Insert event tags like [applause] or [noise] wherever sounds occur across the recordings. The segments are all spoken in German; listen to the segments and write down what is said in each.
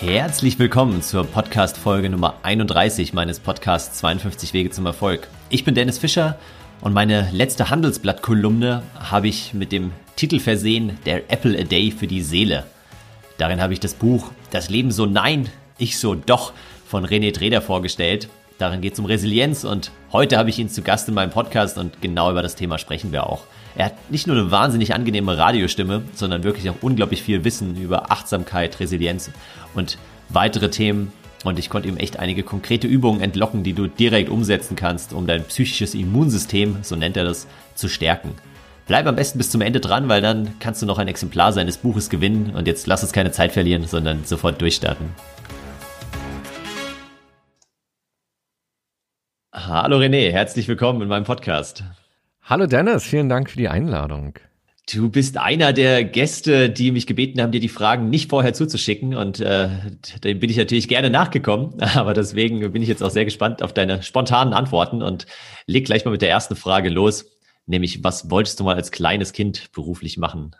Herzlich willkommen zur Podcast-Folge Nummer 31 meines Podcasts 52 Wege zum Erfolg. Ich bin Dennis Fischer und meine letzte Handelsblatt-Kolumne habe ich mit dem Titel versehen, Der Apple a Day für die Seele. Darin habe ich das Buch Das Leben so nein, ich so doch von René Treder vorgestellt. Darin geht es um Resilienz und heute habe ich ihn zu Gast in meinem Podcast und genau über das Thema sprechen wir auch. Er hat nicht nur eine wahnsinnig angenehme Radiostimme, sondern wirklich auch unglaublich viel Wissen über Achtsamkeit, Resilienz und weitere Themen. Und ich konnte ihm echt einige konkrete Übungen entlocken, die du direkt umsetzen kannst, um dein psychisches Immunsystem, so nennt er das, zu stärken. Bleib am besten bis zum Ende dran, weil dann kannst du noch ein Exemplar seines Buches gewinnen. Und jetzt lass uns keine Zeit verlieren, sondern sofort durchstarten. Hallo René, herzlich willkommen in meinem Podcast. Hallo Dennis, vielen Dank für die Einladung. Du bist einer der Gäste, die mich gebeten haben, dir die Fragen nicht vorher zuzuschicken. Und äh, dem bin ich natürlich gerne nachgekommen. [laughs] Aber deswegen bin ich jetzt auch sehr gespannt auf deine spontanen Antworten und leg gleich mal mit der ersten Frage los. Nämlich, was wolltest du mal als kleines Kind beruflich machen?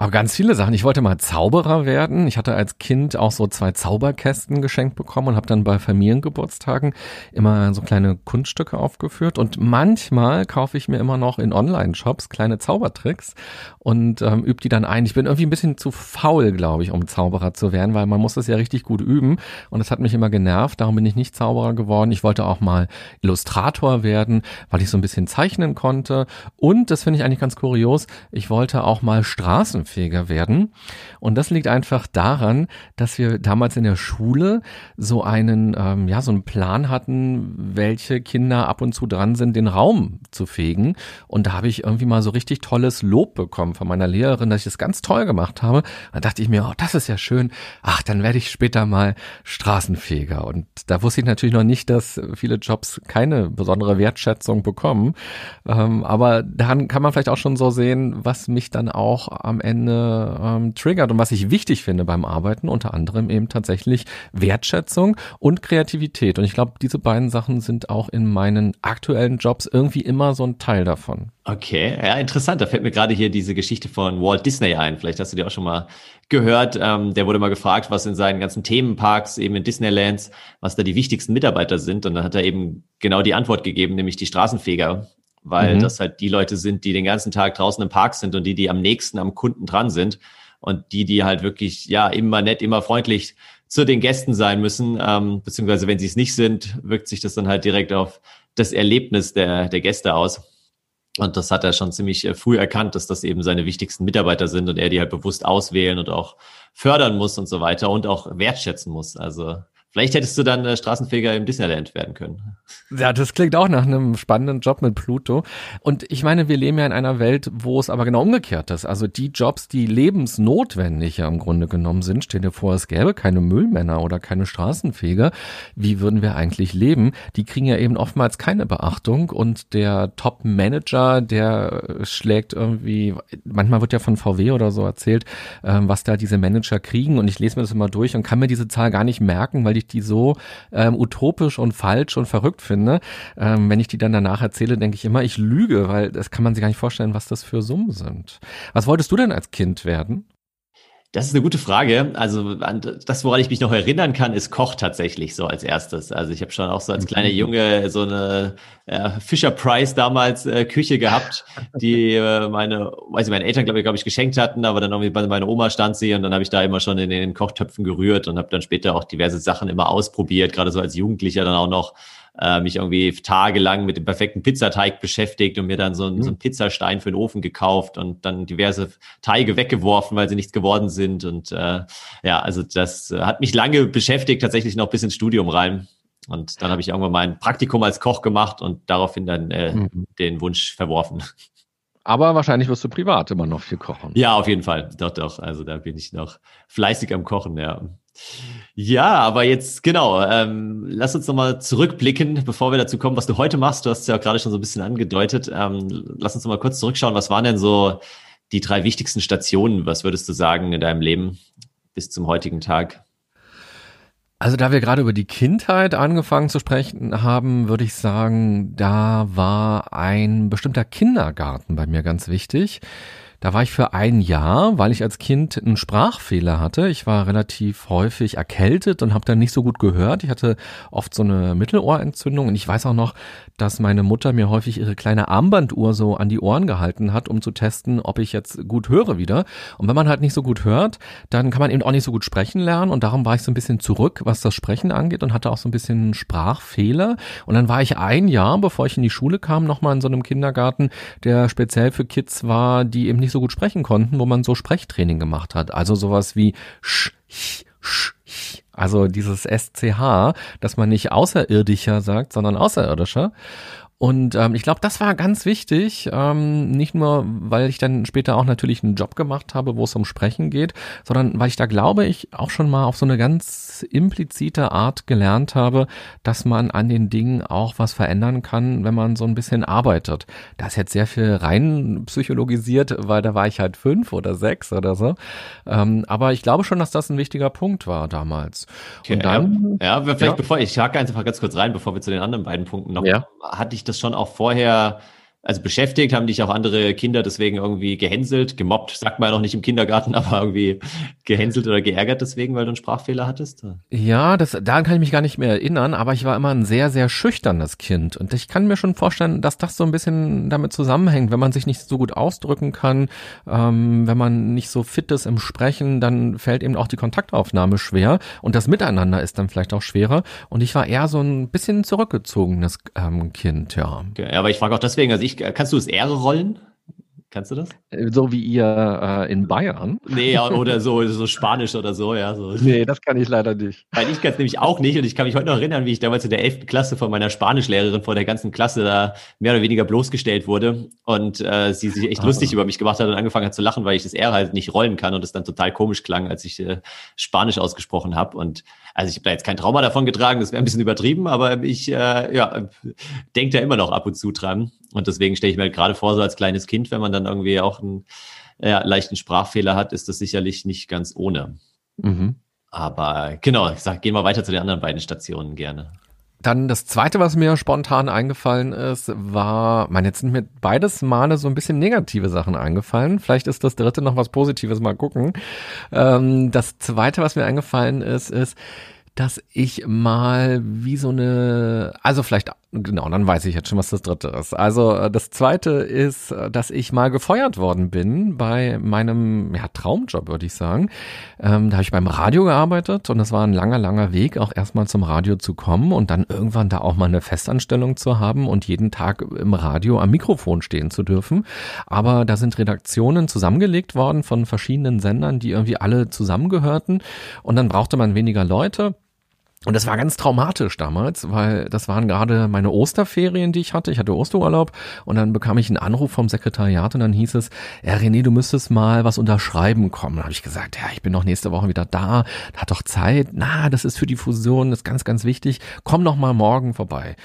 Aber ganz viele Sachen. Ich wollte mal Zauberer werden. Ich hatte als Kind auch so zwei Zauberkästen geschenkt bekommen und habe dann bei Familiengeburtstagen immer so kleine Kunststücke aufgeführt. Und manchmal kaufe ich mir immer noch in Online-Shops kleine Zaubertricks und ähm, übe die dann ein. Ich bin irgendwie ein bisschen zu faul, glaube ich, um Zauberer zu werden, weil man muss das ja richtig gut üben. Und das hat mich immer genervt. Darum bin ich nicht Zauberer geworden. Ich wollte auch mal Illustrator werden, weil ich so ein bisschen zeichnen konnte. Und das finde ich eigentlich ganz kurios. Ich wollte auch mal Straßen leistungsfähiger werden. Und das liegt einfach daran, dass wir damals in der Schule so einen, ähm, ja, so einen Plan hatten, welche Kinder ab und zu dran sind, den Raum zu fegen. Und da habe ich irgendwie mal so richtig tolles Lob bekommen von meiner Lehrerin, dass ich das ganz toll gemacht habe. Da dachte ich mir, oh, das ist ja schön. Ach, dann werde ich später mal Straßenfeger. Und da wusste ich natürlich noch nicht, dass viele Jobs keine besondere Wertschätzung bekommen. Ähm, aber daran kann man vielleicht auch schon so sehen, was mich dann auch am Ende Ende ähm, triggert und was ich wichtig finde beim Arbeiten, unter anderem eben tatsächlich Wertschätzung und Kreativität. Und ich glaube, diese beiden Sachen sind auch in meinen aktuellen Jobs irgendwie immer so ein Teil davon. Okay, ja, interessant. Da fällt mir gerade hier diese Geschichte von Walt Disney ein. Vielleicht hast du die auch schon mal gehört. Ähm, der wurde mal gefragt, was in seinen ganzen Themenparks, eben in Disneylands, was da die wichtigsten Mitarbeiter sind. Und dann hat er eben genau die Antwort gegeben, nämlich die Straßenfeger weil mhm. das halt die Leute sind, die den ganzen Tag draußen im Park sind und die, die am nächsten am Kunden dran sind und die, die halt wirklich, ja, immer nett, immer freundlich zu den Gästen sein müssen, ähm, beziehungsweise wenn sie es nicht sind, wirkt sich das dann halt direkt auf das Erlebnis der, der Gäste aus. Und das hat er schon ziemlich äh, früh erkannt, dass das eben seine wichtigsten Mitarbeiter sind und er die halt bewusst auswählen und auch fördern muss und so weiter und auch wertschätzen muss. Also Vielleicht hättest du dann äh, Straßenfeger im Disneyland werden können. Ja, das klingt auch nach einem spannenden Job mit Pluto. Und ich meine, wir leben ja in einer Welt, wo es aber genau umgekehrt ist. Also die Jobs, die lebensnotwendig ja im Grunde genommen sind, stell dir vor, es gäbe keine Müllmänner oder keine Straßenfeger. Wie würden wir eigentlich leben? Die kriegen ja eben oftmals keine Beachtung und der Top-Manager, der schlägt irgendwie, manchmal wird ja von VW oder so erzählt, ähm, was da diese Manager kriegen und ich lese mir das immer durch und kann mir diese Zahl gar nicht merken, weil die ich die so ähm, utopisch und falsch und verrückt finde. Ähm, wenn ich die dann danach erzähle, denke ich immer, ich lüge, weil das kann man sich gar nicht vorstellen, was das für Summen sind. Was wolltest du denn als Kind werden? Das ist eine gute Frage. Also das, woran ich mich noch erinnern kann, ist Koch tatsächlich so als erstes. Also ich habe schon auch so als kleiner mhm. Junge so eine äh, Fisher Price damals äh, Küche gehabt, die äh, meine, weiß ich, meine Eltern glaube ich, glaube ich geschenkt hatten, aber dann irgendwie bei meiner Oma stand sie und dann habe ich da immer schon in den Kochtöpfen gerührt und habe dann später auch diverse Sachen immer ausprobiert, gerade so als Jugendlicher dann auch noch äh, mich irgendwie tagelang mit dem perfekten Pizzateig beschäftigt und mir dann so, ein, mhm. so einen Pizzastein für den Ofen gekauft und dann diverse Teige weggeworfen, weil sie nichts geworden sind. Und äh, ja, also das hat mich lange beschäftigt, tatsächlich noch bis ins Studium rein. Und dann habe ich irgendwann mal ein Praktikum als Koch gemacht und daraufhin dann äh, mhm. den Wunsch verworfen. Aber wahrscheinlich wirst du privat immer noch viel kochen. Ja, auf jeden Fall. Doch, doch. Also da bin ich noch fleißig am Kochen, ja. Ja, aber jetzt genau, ähm, lass uns nochmal zurückblicken, bevor wir dazu kommen, was du heute machst. Du hast es ja gerade schon so ein bisschen angedeutet. Ähm, lass uns nochmal kurz zurückschauen. Was waren denn so die drei wichtigsten Stationen, was würdest du sagen, in deinem Leben bis zum heutigen Tag? Also da wir gerade über die Kindheit angefangen zu sprechen haben, würde ich sagen, da war ein bestimmter Kindergarten bei mir ganz wichtig Da war ich für ein Jahr, weil ich als Kind einen Sprachfehler hatte. Ich war relativ häufig erkältet und habe dann nicht so gut gehört. Ich hatte oft so eine Mittelohrentzündung und ich weiß auch noch, dass meine Mutter mir häufig ihre kleine Armbanduhr so an die Ohren gehalten hat, um zu testen, ob ich jetzt gut höre wieder. Und wenn man halt nicht so gut hört, dann kann man eben auch nicht so gut sprechen lernen und darum war ich so ein bisschen zurück, was das Sprechen angeht und hatte auch so ein bisschen Sprachfehler. Und dann war ich ein Jahr, bevor ich in die Schule kam, nochmal in so einem Kindergarten, der speziell für Kids war, die eben nicht so gut sprechen konnten, wo man so Sprechtraining gemacht hat. Also sowas wie sch, ch, sch, ch. Also dieses SCH, dass man nicht außerirdischer sagt, sondern außerirdischer. Und ähm, ich glaube, das war ganz wichtig, ähm, nicht nur, weil ich dann später auch natürlich einen Job gemacht habe, wo es um Sprechen geht, sondern weil ich da glaube ich auch schon mal auf so eine ganz implizite Art gelernt habe, dass man an den Dingen auch was verändern kann, wenn man so ein bisschen arbeitet. Da ist jetzt sehr viel rein psychologisiert, weil da war ich halt fünf oder sechs oder so. Ähm, aber ich glaube schon, dass das ein wichtiger Punkt war damals. Okay, Und dann, ja, ja vielleicht ja. bevor ich hake einfach ganz kurz rein, bevor wir zu den anderen beiden Punkten noch, ja. hatte ich das schon auch vorher also beschäftigt, haben dich auch andere Kinder deswegen irgendwie gehänselt, gemobbt, sagt man ja noch nicht im Kindergarten, [laughs] aber irgendwie gehänselt oder geärgert deswegen, weil du einen Sprachfehler hattest? Ja, das, daran kann ich mich gar nicht mehr erinnern, aber ich war immer ein sehr, sehr schüchternes Kind und ich kann mir schon vorstellen, dass das so ein bisschen damit zusammenhängt, wenn man sich nicht so gut ausdrücken kann, ähm, wenn man nicht so fit ist im Sprechen, dann fällt eben auch die Kontaktaufnahme schwer und das Miteinander ist dann vielleicht auch schwerer und ich war eher so ein bisschen zurückgezogenes ähm, Kind, ja. Okay, aber ich frage auch deswegen, also ich ich, kannst du es Ehre rollen? Kannst du das? Äh, so wie ihr äh, in Bayern? Nee, oder so, [laughs] so Spanisch oder so, ja. So. Nee, das kann ich leider nicht. Weil ich kann es nämlich auch nicht und ich kann mich heute noch erinnern, wie ich damals in der 11. Klasse von meiner Spanischlehrerin vor der ganzen Klasse da mehr oder weniger bloßgestellt wurde und äh, sie sich echt ah. lustig über mich gemacht hat und angefangen hat zu lachen, weil ich das R halt nicht rollen kann und es dann total komisch klang, als ich äh, Spanisch ausgesprochen habe und also ich habe da jetzt kein Trauma davon getragen, das wäre ein bisschen übertrieben, aber ich äh, ja, denke da immer noch ab und zu dran. Und deswegen stelle ich mir halt gerade vor, so als kleines Kind, wenn man dann irgendwie auch einen ja, leichten Sprachfehler hat, ist das sicherlich nicht ganz ohne. Mhm. Aber genau, ich sag, gehen wir weiter zu den anderen beiden Stationen gerne. Dann das zweite, was mir spontan eingefallen ist, war, man, jetzt sind mir beides Male so ein bisschen negative Sachen eingefallen. Vielleicht ist das dritte noch was Positives, mal gucken. Ähm, das zweite, was mir eingefallen ist, ist, dass ich mal wie so eine, also vielleicht, genau, dann weiß ich jetzt schon, was das dritte ist. Also äh, das zweite ist, äh, dass ich mal gefeuert worden bin bei meinem ja, Traumjob, würde ich sagen. Ähm, da habe ich beim Radio gearbeitet und das war ein langer, langer Weg, auch erstmal zum Radio zu kommen und dann irgendwann da auch mal eine Festanstellung zu haben und jeden Tag im Radio am Mikrofon stehen zu dürfen. Aber da sind Redaktionen zusammengelegt worden von verschiedenen Sendern, die irgendwie alle zusammengehörten und dann brauchte man weniger Leute. Und das war ganz traumatisch damals, weil das waren gerade meine Osterferien, die ich hatte. Ich hatte Osterurlaub und dann bekam ich einen Anruf vom Sekretariat und dann hieß es, ja, René, du müsstest mal was unterschreiben kommen. Da habe ich gesagt, ja, ich bin doch nächste Woche wieder da, hat doch Zeit. Na, das ist für die Fusion, das ist ganz, ganz wichtig. Komm doch mal morgen vorbei.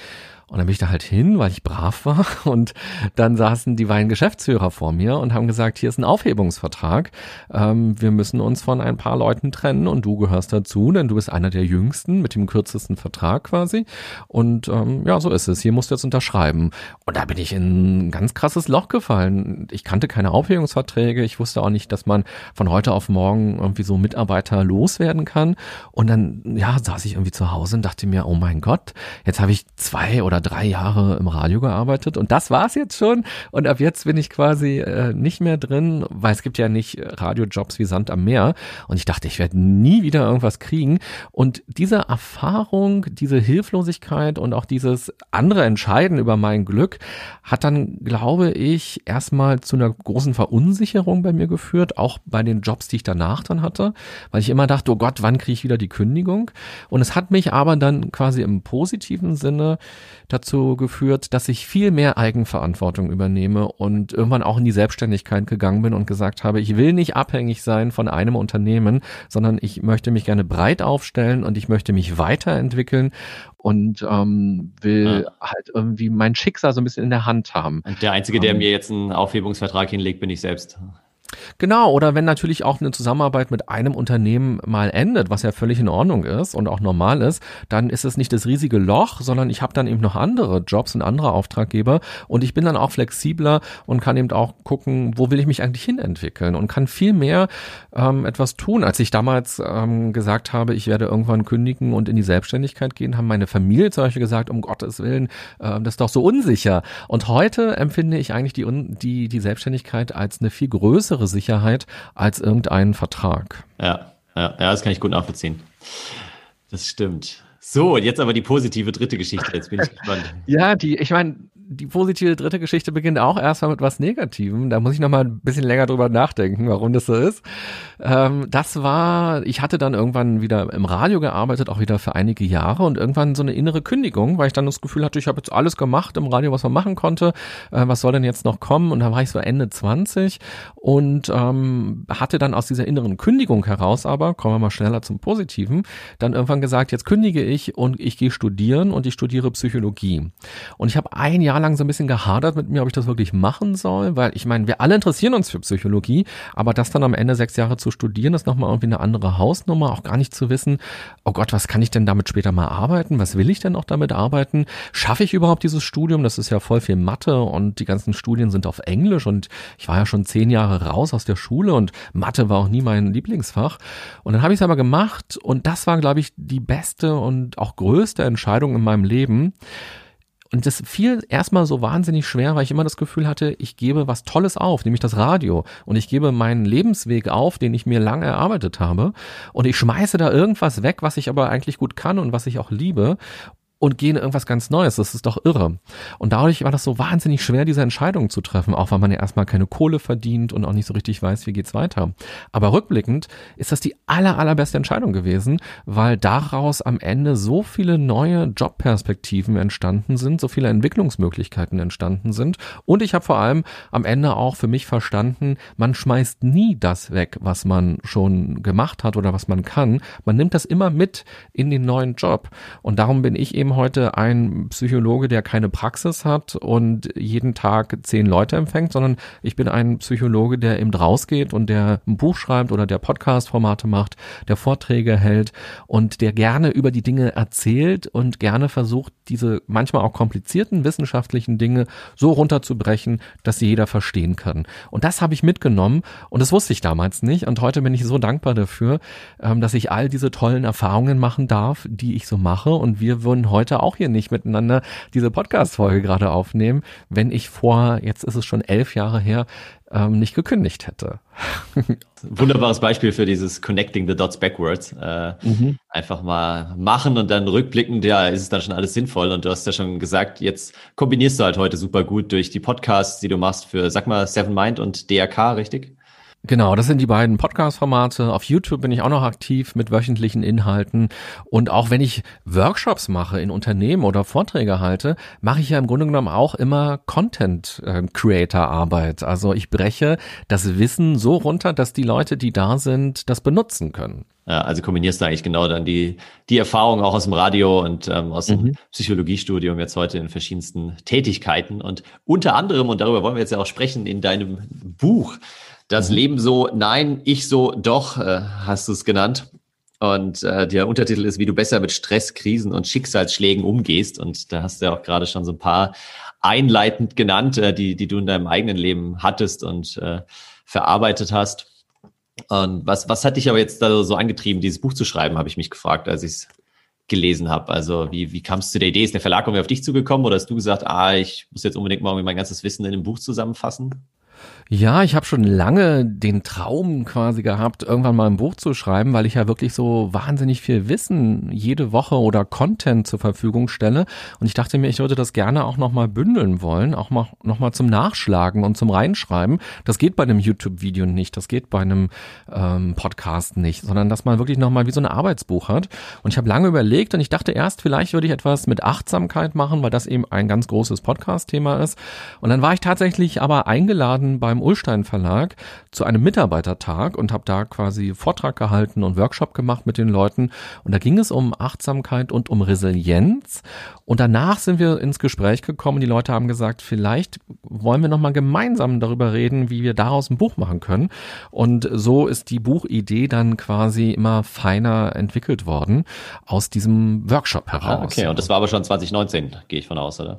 Und dann bin ich da halt hin, weil ich brav war. [laughs] Und dann saßen die beiden Geschäftsführer vor mir und haben gesagt, hier ist ein Aufhebungsvertrag. Ähm, wir müssen uns von ein paar Leuten trennen und du gehörst dazu, denn du bist einer der jüngsten mit dem kürzesten Vertrag quasi. Und ähm, ja, so ist es. Hier musst du jetzt unterschreiben. Und da bin ich in ein ganz krasses Loch gefallen. Ich kannte keine Aufhebungsverträge. Ich wusste auch nicht, dass man von heute auf morgen irgendwie so Mitarbeiter loswerden kann. Und dann, ja, saß ich irgendwie zu Hause und dachte mir, oh mein Gott, jetzt habe ich zwei oder oder drei Jahre im Radio gearbeitet und das war's jetzt schon. Und ab jetzt bin ich quasi äh, nicht mehr drin, weil es gibt ja nicht Radiojobs wie Sand am Meer. Und ich dachte, ich werde nie wieder irgendwas kriegen. Und diese Erfahrung, diese Hilflosigkeit und auch dieses andere Entscheiden über mein Glück hat dann, glaube ich, erstmal zu einer großen Verunsicherung bei mir geführt, auch bei den Jobs, die ich danach dann hatte, weil ich immer dachte, oh Gott, wann kriege ich wieder die Kündigung? Und es hat mich aber dann quasi im positiven Sinne dazu geführt, dass ich viel mehr Eigenverantwortung übernehme und irgendwann auch in die Selbstständigkeit gegangen bin und gesagt habe, ich will nicht abhängig sein von einem Unternehmen, sondern ich möchte mich gerne breit aufstellen und ich möchte mich weiterentwickeln und ähm, will ja. halt irgendwie mein Schicksal so ein bisschen in der Hand haben. Und der Einzige, der ähm. mir jetzt einen Aufhebungsvertrag hinlegt, bin ich selbst. Genau, oder wenn natürlich auch eine Zusammenarbeit mit einem Unternehmen mal endet, was ja völlig in Ordnung ist und auch normal ist, dann ist es nicht das riesige Loch, sondern ich habe dann eben noch andere Jobs und andere Auftraggeber und ich bin dann auch flexibler und kann eben auch gucken, wo will ich mich eigentlich hinentwickeln und kann viel mehr ähm, etwas tun. Als ich damals ähm, gesagt habe, ich werde irgendwann kündigen und in die Selbstständigkeit gehen, haben meine Familie zum Beispiel gesagt, um Gottes Willen, äh, das ist doch so unsicher. Und heute empfinde ich eigentlich die, die, die Selbstständigkeit als eine viel größere größere Sicherheit als irgendein Vertrag. Ja, ja, ja, das kann ich gut nachvollziehen. Das stimmt. So, jetzt aber die positive dritte Geschichte. Jetzt bin ich [laughs] gespannt. ja, die, ich meine, die positive dritte Geschichte beginnt auch erstmal mit was Negativem. Da muss ich nochmal ein bisschen länger drüber nachdenken, warum das so ist. Ähm, das war, ich hatte dann irgendwann wieder im Radio gearbeitet, auch wieder für einige Jahre und irgendwann so eine innere Kündigung, weil ich dann das Gefühl hatte, ich habe jetzt alles gemacht im Radio, was man machen konnte. Äh, was soll denn jetzt noch kommen? Und da war ich so Ende 20 und ähm, hatte dann aus dieser inneren Kündigung heraus aber, kommen wir mal schneller zum Positiven, dann irgendwann gesagt, jetzt kündige ich und ich gehe studieren und ich studiere Psychologie. Und ich habe ein Jahr lang so ein bisschen gehadert mit mir, ob ich das wirklich machen soll, weil ich meine, wir alle interessieren uns für Psychologie, aber das dann am Ende sechs Jahre zu studieren, ist nochmal irgendwie eine andere Hausnummer, auch gar nicht zu wissen, oh Gott, was kann ich denn damit später mal arbeiten? Was will ich denn auch damit arbeiten? Schaffe ich überhaupt dieses Studium? Das ist ja voll viel Mathe und die ganzen Studien sind auf Englisch und ich war ja schon zehn Jahre raus aus der Schule und Mathe war auch nie mein Lieblingsfach. Und dann habe ich es aber gemacht und das war, glaube ich, die beste und auch größte Entscheidung in meinem Leben. Und das fiel erstmal so wahnsinnig schwer, weil ich immer das Gefühl hatte, ich gebe was Tolles auf, nämlich das Radio. Und ich gebe meinen Lebensweg auf, den ich mir lange erarbeitet habe. Und ich schmeiße da irgendwas weg, was ich aber eigentlich gut kann und was ich auch liebe und gehen irgendwas ganz Neues. Das ist doch irre. Und dadurch war das so wahnsinnig schwer, diese Entscheidung zu treffen, auch weil man ja erstmal keine Kohle verdient und auch nicht so richtig weiß, wie geht's weiter. Aber rückblickend ist das die aller, allerbeste Entscheidung gewesen, weil daraus am Ende so viele neue Jobperspektiven entstanden sind, so viele Entwicklungsmöglichkeiten entstanden sind. Und ich habe vor allem am Ende auch für mich verstanden, man schmeißt nie das weg, was man schon gemacht hat oder was man kann. Man nimmt das immer mit in den neuen Job. Und darum bin ich eben eben heute ein Psychologe, der keine Praxis hat und jeden Tag zehn Leute empfängt, sondern ich bin ein Psychologe, der eben rausgeht und der ein Buch schreibt oder der Podcast-Formate macht, der Vorträge hält und der gerne über die Dinge erzählt und gerne versucht, diese manchmal auch komplizierten wissenschaftlichen Dinge so runterzubrechen, dass sie jeder verstehen kann. Und das habe ich mitgenommen und das wusste ich damals nicht und heute bin ich so dankbar dafür, ähm, dass ich all diese tollen Erfahrungen machen darf, die ich so mache und wir würden heute auch hier nicht miteinander diese Podcast-Folge gerade aufnehmen, wenn ich vor, jetzt ist es schon elf Jahre her, ähm, nicht gekündigt hätte. [laughs] Wunderbares Beispiel für dieses Connecting the Dots Backwards. Äh, mhm. Einfach mal machen und dann rückblickend, ja, ist es dann schon alles sinnvoll. Und du hast ja schon gesagt, jetzt kombinierst du halt heute super gut durch die Podcasts, die du machst für, sag mal, Seven Mind und DRK, richtig? Genau, das sind die beiden Podcast-Formate. Auf YouTube bin ich auch noch aktiv mit wöchentlichen Inhalten. Und auch wenn ich Workshops mache in Unternehmen oder Vorträge halte, mache ich ja im Grunde genommen auch immer Content-Creator-Arbeit. Also ich breche das Wissen so runter, dass die Leute, die da sind, das benutzen können. Ja, also kombinierst du eigentlich genau dann die, die Erfahrung auch aus dem Radio und ähm, aus dem mhm. Psychologiestudium jetzt heute in verschiedensten Tätigkeiten. Und unter anderem, und darüber wollen wir jetzt ja auch sprechen, in deinem Buch das mhm. Leben so, nein, ich so, doch, äh, hast du es genannt. Und äh, der Untertitel ist, wie du besser mit Stress, Krisen und Schicksalsschlägen umgehst. Und da hast du ja auch gerade schon so ein paar einleitend genannt, äh, die, die du in deinem eigenen Leben hattest und äh, verarbeitet hast. Und was, was hat dich aber jetzt da so angetrieben, dieses Buch zu schreiben, habe ich mich gefragt, als ich es gelesen habe. Also wie, wie kam es zu der Idee? Ist der Verlag irgendwie auf dich zugekommen oder hast du gesagt, ah, ich muss jetzt unbedingt mal mein ganzes Wissen in einem Buch zusammenfassen? Ja, ich habe schon lange den Traum quasi gehabt, irgendwann mal ein Buch zu schreiben, weil ich ja wirklich so wahnsinnig viel Wissen jede Woche oder Content zur Verfügung stelle. Und ich dachte mir, ich würde das gerne auch nochmal bündeln wollen, auch mal nochmal zum Nachschlagen und zum Reinschreiben. Das geht bei einem YouTube-Video nicht, das geht bei einem ähm, Podcast nicht, sondern dass man wirklich nochmal wie so ein Arbeitsbuch hat. Und ich habe lange überlegt und ich dachte erst, vielleicht würde ich etwas mit Achtsamkeit machen, weil das eben ein ganz großes Podcast-Thema ist. Und dann war ich tatsächlich aber eingeladen eingeladen beim Ulstein Verlag zu einem Mitarbeitertag und habe da quasi Vortrag gehalten und Workshop gemacht mit den Leuten. Und da ging es um Achtsamkeit und um Resilienz. Und danach sind wir ins Gespräch gekommen. Die Leute haben gesagt, vielleicht wollen wir nochmal gemeinsam darüber reden, wie wir daraus ein Buch machen können. Und so ist die Buchidee dann quasi immer feiner entwickelt worden aus diesem Workshop heraus. Ah, okay, und das war aber schon 2019, gehe ich von aus, oder?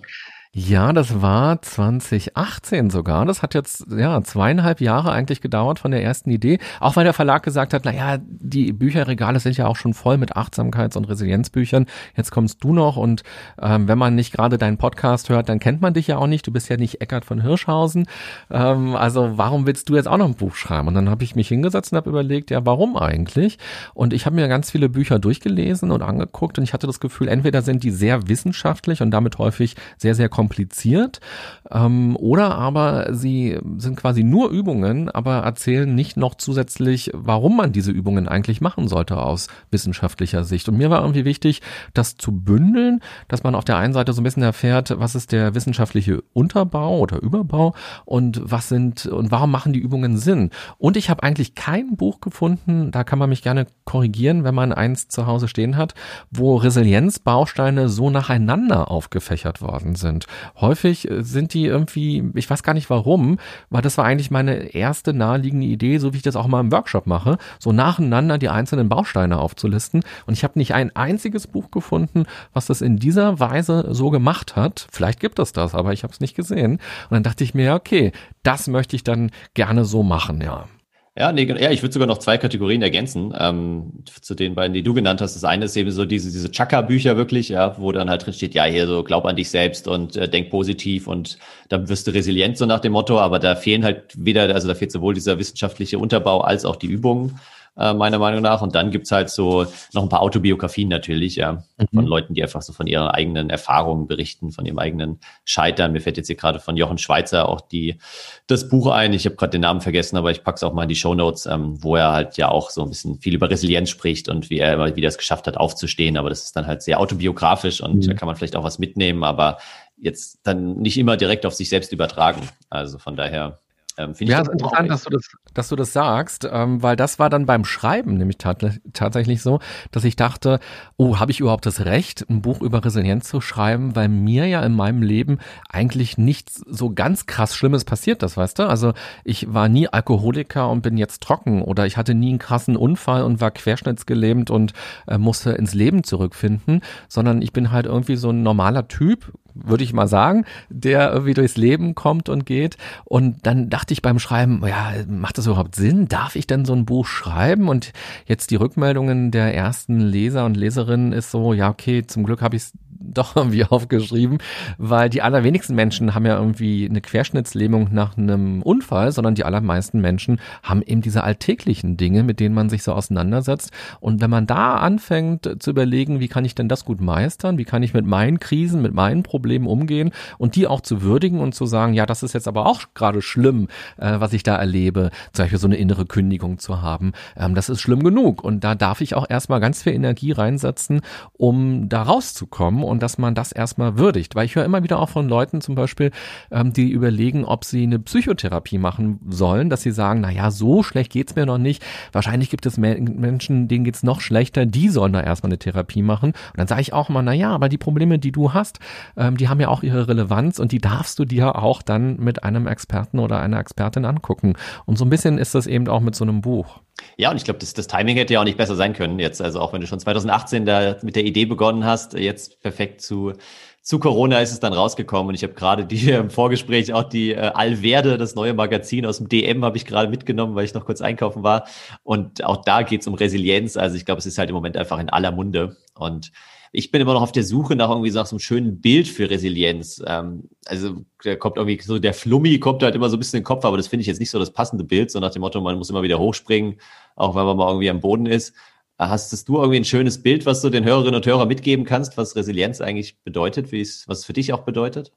Ja, das war 2018 sogar. Das hat jetzt ja zweieinhalb Jahre eigentlich gedauert von der ersten Idee. Auch weil der Verlag gesagt hat, na ja, die Bücherregale sind ja auch schon voll mit Achtsamkeits- und Resilienzbüchern. Jetzt kommst du noch und ähm, wenn man nicht gerade deinen Podcast hört, dann kennt man dich ja auch nicht. Du bist ja nicht Eckart von Hirschhausen. Ähm, also warum willst du jetzt auch noch ein Buch schreiben? Und dann habe ich mich hingesetzt und habe überlegt, ja, warum eigentlich? Und ich habe mir ganz viele Bücher durchgelesen und angeguckt und ich hatte das Gefühl, entweder sind die sehr wissenschaftlich und damit häufig sehr, sehr kompliziert. Ähm, oder aber sie sind quasi nur Übungen, aber erzählen nicht noch zusätzlich, warum man diese Übungen eigentlich machen sollte aus wissenschaftlicher Sicht. Und mir war irgendwie wichtig, das zu bündeln, dass man auf der einen Seite so ein bisschen erfährt, was ist der wissenschaftliche Unterbau oder Überbau und was sind und warum machen die Übungen Sinn. Und ich habe eigentlich kein Buch gefunden, da kann man mich gerne korrigieren, wenn man eins zu Hause stehen hat, wo Resilienzbausteine so nacheinander aufgefächert worden sind. Häufig äh, sind die irgendwie, ich weiß gar nicht warum, weil das war eigentlich meine erste naheliegende Idee, so wie ich das auch mal im Workshop mache, so nacheinander die einzelnen Bausteine aufzulisten. Und ich habe nicht ein einziges Buch gefunden, was das in dieser Weise so gemacht hat. Vielleicht gibt es das, aber ich habe es nicht gesehen. Und dann dachte ich mir, okay, das möchte ich dann gerne so machen, ja. Ja, nee, ja, ich würde sogar noch zwei Kategorien ergänzen ähm, zu den beiden, die du genannt hast. Das eine ist eben so diese, diese Chaka-Bücher wirklich, ja, wo dann halt drin steht, ja, hier so glaub an dich selbst und äh, denk positiv und dann wirst du resilient, so nach dem Motto, aber da fehlen halt weder, also da fehlt sowohl dieser wissenschaftliche Unterbau als auch die Übungen äh, meiner Meinung nach. Und dann gibt's halt so noch ein paar Autobiografien natürlich, ja, mhm. von Leuten, die einfach so von ihren eigenen Erfahrungen berichten, von ihrem eigenen Scheitern. Mir fällt jetzt hier gerade von Jochen Schweizer auch die das Buch ein. Ich habe gerade den Namen vergessen, aber ich pack's auch mal in die Show Notes, ähm, wo er halt ja auch so ein bisschen viel über Resilienz spricht und wie er immer wieder es geschafft hat, aufzustehen. Aber das ist dann halt sehr autobiografisch und mhm. da kann man vielleicht auch was mitnehmen, aber jetzt dann nicht immer direkt auf sich selbst übertragen. Also von daher ähm, ja, es ist interessant, dass du, das, dass du das sagst, ähm, weil das war dann beim Schreiben nämlich tat, tatsächlich so, dass ich dachte, oh, habe ich überhaupt das Recht, ein Buch über Resilienz zu schreiben, weil mir ja in meinem Leben eigentlich nichts so ganz krass Schlimmes passiert, das weißt du? Also ich war nie Alkoholiker und bin jetzt trocken oder ich hatte nie einen krassen Unfall und war querschnittsgelähmt und äh, musste ins Leben zurückfinden, sondern ich bin halt irgendwie so ein normaler Typ, würde ich mal sagen, der irgendwie durchs Leben kommt und geht. Und dann dachte ich beim Schreiben, ja, macht das überhaupt Sinn? Darf ich denn so ein Buch schreiben? Und jetzt die Rückmeldungen der ersten Leser und Leserinnen ist so, ja, okay, zum Glück habe ich es doch irgendwie [laughs] aufgeschrieben, weil die allerwenigsten Menschen haben ja irgendwie eine Querschnittslähmung nach einem Unfall, sondern die allermeisten Menschen haben eben diese alltäglichen Dinge, mit denen man sich so auseinandersetzt. Und wenn man da anfängt zu überlegen, wie kann ich denn das gut meistern, wie kann ich mit meinen Krisen, mit meinen Problemen umgehen und die auch zu würdigen und zu sagen, ja, das ist jetzt aber auch gerade schlimm, äh, was ich da erlebe, zum Beispiel so eine innere Kündigung zu haben, ähm, das ist schlimm genug. Und da darf ich auch erstmal ganz viel Energie reinsetzen, um da rauszukommen und dass man das erstmal würdigt. Weil ich höre immer wieder auch von Leuten zum Beispiel, ähm, die überlegen, ob sie eine Psychotherapie machen sollen, dass sie sagen, na ja, so schlecht geht's mir noch nicht. Wahrscheinlich gibt es Menschen, denen geht's noch schlechter, die sollen da erstmal eine Therapie machen. Und dann sage ich auch immer, na ja, aber die Probleme, die du hast, ähm, die haben ja auch ihre Relevanz und die darfst du dir auch dann mit einem Experten oder einer Expertin angucken. Und so ein bisschen ist das eben auch mit so einem Buch. Ja, und ich glaube, das, das Timing hätte ja auch nicht besser sein können jetzt. Also auch wenn du schon 2018 da mit der Idee begonnen hast, jetzt perfekt zu, zu Corona ist es dann rausgekommen. Und ich habe gerade die im Vorgespräch auch die äh, Allwerde, das neue Magazin aus dem DM, habe ich gerade mitgenommen, weil ich noch kurz einkaufen war. Und auch da geht es um Resilienz. Also ich glaube, es ist halt im Moment einfach in aller Munde. Und ich bin immer noch auf der Suche nach irgendwie so einem schönen Bild für Resilienz. Ähm, also da kommt irgendwie so der Flummi kommt halt immer so ein bisschen in den Kopf, aber das finde ich jetzt nicht so das passende Bild, so nach dem Motto, man muss immer wieder hochspringen, auch wenn man mal irgendwie am Boden ist. Hast du irgendwie ein schönes Bild, was du den Hörerinnen und Hörern mitgeben kannst, was Resilienz eigentlich bedeutet, wie es, was es für dich auch bedeutet?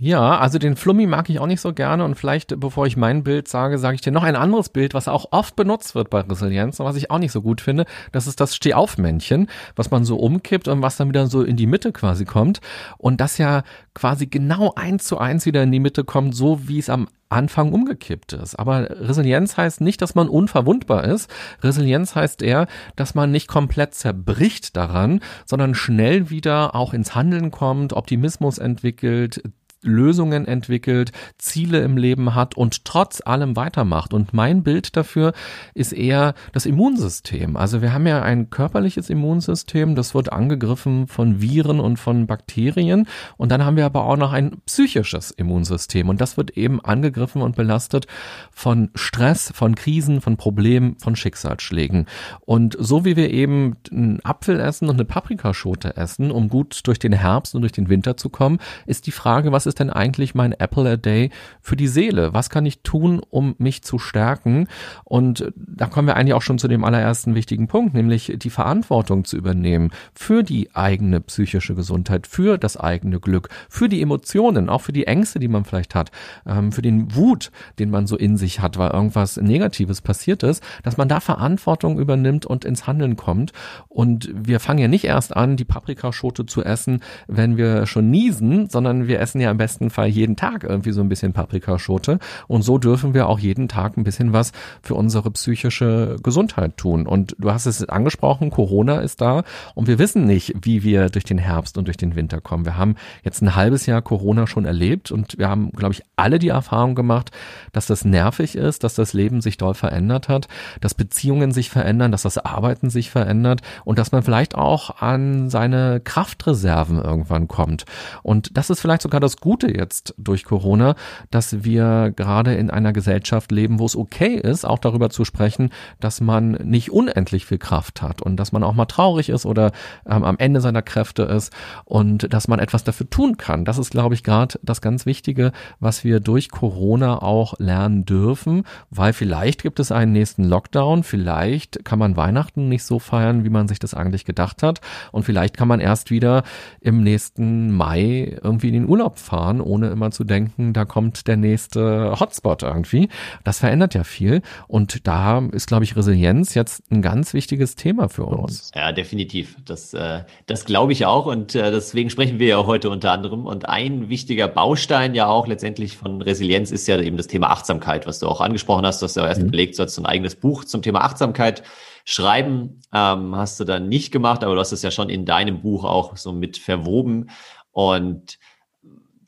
Ja, also den Flummi mag ich auch nicht so gerne und vielleicht, bevor ich mein Bild sage, sage ich dir noch ein anderes Bild, was auch oft benutzt wird bei Resilienz und was ich auch nicht so gut finde. Das ist das Stehaufmännchen, was man so umkippt und was dann wieder so in die Mitte quasi kommt und das ja quasi genau eins zu eins wieder in die Mitte kommt, so wie es am Anfang umgekippt ist. Aber Resilienz heißt nicht, dass man unverwundbar ist. Resilienz heißt eher, dass man nicht komplett zerbricht daran, sondern schnell wieder auch ins Handeln kommt, Optimismus entwickelt, Lösungen entwickelt, Ziele im Leben hat und trotz allem weitermacht. Und mein Bild dafür ist eher das Immunsystem. Also wir haben ja ein körperliches Immunsystem, das wird angegriffen von Viren und von Bakterien. Und dann haben wir aber auch noch ein psychisches Immunsystem. Und das wird eben angegriffen und belastet von Stress, von Krisen, von Problemen, von Schicksalsschlägen. Und so wie wir eben einen Apfel essen und eine Paprikaschote essen, um gut durch den Herbst und durch den Winter zu kommen, ist die Frage, was ist ist denn eigentlich mein Apple a Day für die Seele? Was kann ich tun, um mich zu stärken? Und da kommen wir eigentlich auch schon zu dem allerersten wichtigen Punkt, nämlich die Verantwortung zu übernehmen für die eigene psychische Gesundheit, für das eigene Glück, für die Emotionen, auch für die Ängste, die man vielleicht hat, ähm, für den Wut, den man so in sich hat, weil irgendwas Negatives passiert ist, dass man da Verantwortung übernimmt und ins Handeln kommt. Und wir fangen ja nicht erst an, die Paprikaschote zu essen, wenn wir schon niesen, sondern wir essen ja im besten Fall jeden Tag irgendwie so ein bisschen Paprikaschote. Und so dürfen wir auch jeden Tag ein bisschen was für unsere psychische Gesundheit tun. Und du hast es angesprochen, Corona ist da und wir wissen nicht, wie wir durch den Herbst und durch den Winter kommen. Wir haben jetzt ein halbes Jahr Corona schon erlebt und wir haben, glaube ich, alle die Erfahrung gemacht, dass das nervig ist, dass das Leben sich doll verändert hat, dass Beziehungen sich verändern, dass das Arbeiten sich verändert und dass man vielleicht auch an seine Kraftreserven irgendwann kommt. Und das ist vielleicht sogar das Gute jetzt durch Corona, dass wir gerade in einer Gesellschaft leben, wo es okay ist, auch darüber zu sprechen, dass man nicht unendlich viel Kraft hat und dass man auch mal traurig ist oder ähm, am Ende seiner Kräfte ist und dass man etwas dafür tun kann. Das ist, glaube ich, gerade das ganz Wichtige, was wir durch Corona auch lernen dürfen, weil vielleicht gibt es einen nächsten Lockdown, vielleicht kann man Weihnachten nicht so feiern, wie man sich das eigentlich gedacht hat und vielleicht kann man erst wieder im nächsten Mai irgendwie in den Urlaub fahren fahren, ohne immer zu denken, da kommt der nächste Hotspot irgendwie. Das verändert ja viel. Und da ist, glaube ich, Resilienz jetzt ein ganz wichtiges Thema für uns. Ja, definitiv. Das, äh, das glaube ich auch. Und äh, deswegen sprechen wir ja heute unter anderem. Und ein wichtiger Baustein ja auch letztendlich von Resilienz ist ja eben das Thema Achtsamkeit, was du auch angesprochen hast. Du hast ja erst mhm. überlegt, sollst du ein eigenes Buch zum Thema Achtsamkeit schreiben. Ähm, hast du dann nicht gemacht, aber du hast es ja schon in deinem Buch auch so mit verwoben. Und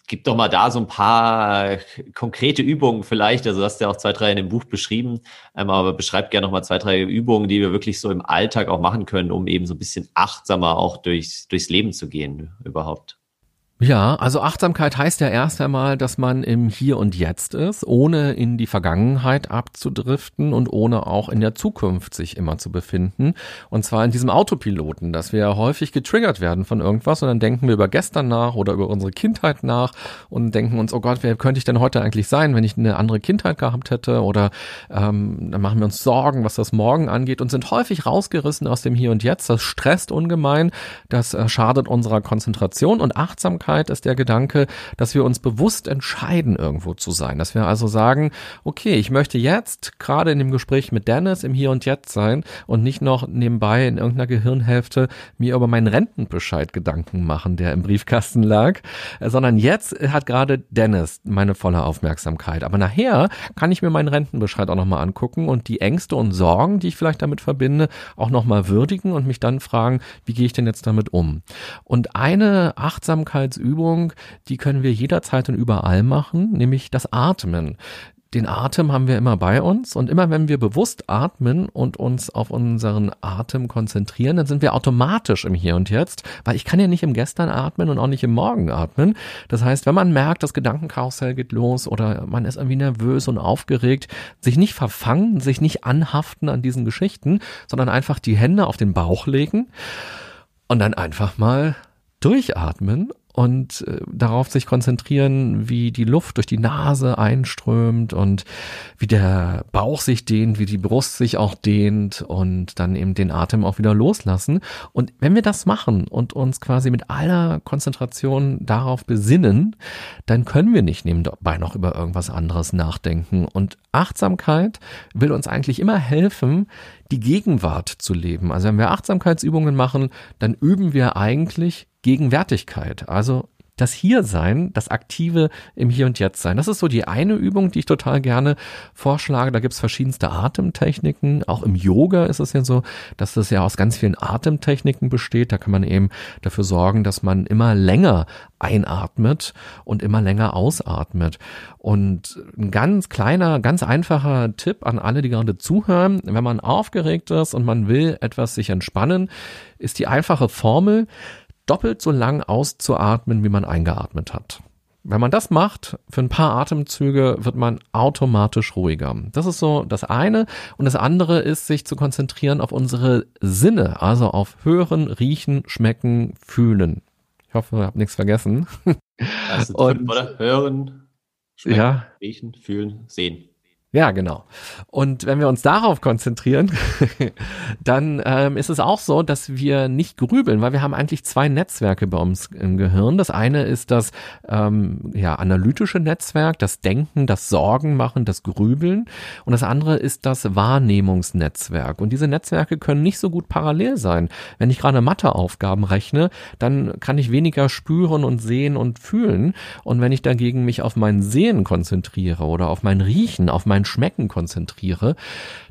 Gib doch mal da so ein paar konkrete Übungen vielleicht. Also du hast ja auch zwei, drei in dem Buch beschrieben, ähm, aber beschreib gerne noch mal zwei, drei Übungen, die wir wirklich so im Alltag auch machen können, um eben so ein bisschen achtsamer auch durchs, durchs Leben zu gehen überhaupt. Ja, also Achtsamkeit heißt ja erst einmal, dass man im Hier und Jetzt ist, ohne in die Vergangenheit abzudriften und ohne auch in der Zukunft sich immer zu befinden. Und zwar in diesem Autopiloten, dass wir häufig getriggert werden von irgendwas und dann denken wir über gestern nach oder über unsere Kindheit nach und denken uns, oh Gott, wer könnte ich denn heute eigentlich sein, wenn ich eine andere Kindheit gehabt hätte? Oder ähm, dann machen wir uns Sorgen, was das Morgen angeht und sind häufig rausgerissen aus dem Hier und Jetzt. Das stresst ungemein, das äh, schadet unserer Konzentration und Achtsamkeit Achtsamkeit ist der Gedanke, dass wir uns bewusst entscheiden, irgendwo zu sein. Dass wir also sagen, okay, ich möchte jetzt gerade in dem Gespräch mit Dennis im Hier und Jetzt sein und nicht noch nebenbei in irgendeiner Gehirnhälfte mir über meinen Rentenbescheid Gedanken machen, der im Briefkasten lag, sondern jetzt hat gerade Dennis meine volle Aufmerksamkeit. Aber nachher kann ich mir meinen Rentenbescheid auch nochmal angucken und die Ängste und Sorgen, die ich vielleicht damit verbinde, auch nochmal würdigen und mich dann fragen, wie gehe ich denn jetzt damit um? Und eine Achtsamkeits Übung, die können wir jederzeit und überall machen, nämlich das Atmen den Atem haben wir immer bei uns und immer wenn wir bewusst atmen und uns auf unseren Atem konzentrieren, dann sind wir automatisch im Hier und Jetzt, weil ich kann ja nicht im Gestern atmen und auch nicht im Morgen atmen. Das heißt, wenn man merkt, das Gedankenkarussell geht los oder man ist irgendwie nervös und aufgeregt, sich nicht verfangen, sich nicht anhaften an diesen Geschichten, sondern einfach die Hände auf den Bauch legen und dann einfach mal durchatmen und äh, darauf sich konzentrieren, wie die Luft durch die Nase einströmt und wie der Bauch sich dehnt, wie die Brust sich auch dehnt und dann eben den Atem auch wieder loslassen. Und wenn wir das machen und uns quasi mit aller Konzentration darauf besinnen, dann können wir nicht nebenbei noch über irgendwas anderes nachdenken. Und Achtsamkeit will uns eigentlich immer helfen, die Gegenwart zu leben. Also wenn wir Achtsamkeitsübungen machen, dann üben wir eigentlich Gegenwärtigkeit. Also das Hier-Sein, das Aktive im Hier und Jetzt sein. Das ist so die eine Übung, die ich total gerne vorschlage. Da gibt's verschiedenste Atemtechniken. Auch im Yoga ist es ja so, dass das ja aus ganz vielen Atemtechniken besteht. Da kann man eben dafür sorgen, dass man immer länger einatmet und immer länger ausatmet. Und ein ganz kleiner, ganz einfacher Tipp an alle, die gerade zuhören, wenn man aufgeregt ist und man will etwas sich entspannen, ist die einfache Formel, doppelt so lang auszuatmen, wie man eingeatmet hat. Wenn man das macht, für ein paar Atemzüge wird man automatisch ruhiger. Das ist so das eine. Und das andere ist, sich zu konzentrieren auf unsere Sinne, also auf Hören, Riechen, Schmecken, Fühlen. Ich hoffe, ihr habt nichts vergessen. Also [laughs] Und, oder? Hören, Schmecken, ja. Riechen, Fühlen, Sehen. Ja, genau. Und wenn wir uns darauf konzentrieren, [laughs] dann ähm, ist es auch so, dass wir nicht grübeln, weil wir haben eigentlich zwei Netzwerke bei uns im Gehirn. Das eine ist das ähm, ja, analytische Netzwerk, das Denken, das Sorgen machen, das Grübeln. Und das andere ist das Wahrnehmungsnetzwerk. Und diese Netzwerke können nicht so gut parallel sein. Wenn ich gerade Matheaufgaben rechne, dann kann ich weniger spüren und sehen und fühlen. Und wenn ich dagegen mich auf mein Sehen konzentriere oder auf mein Riechen, auf mein Schmecken konzentriere,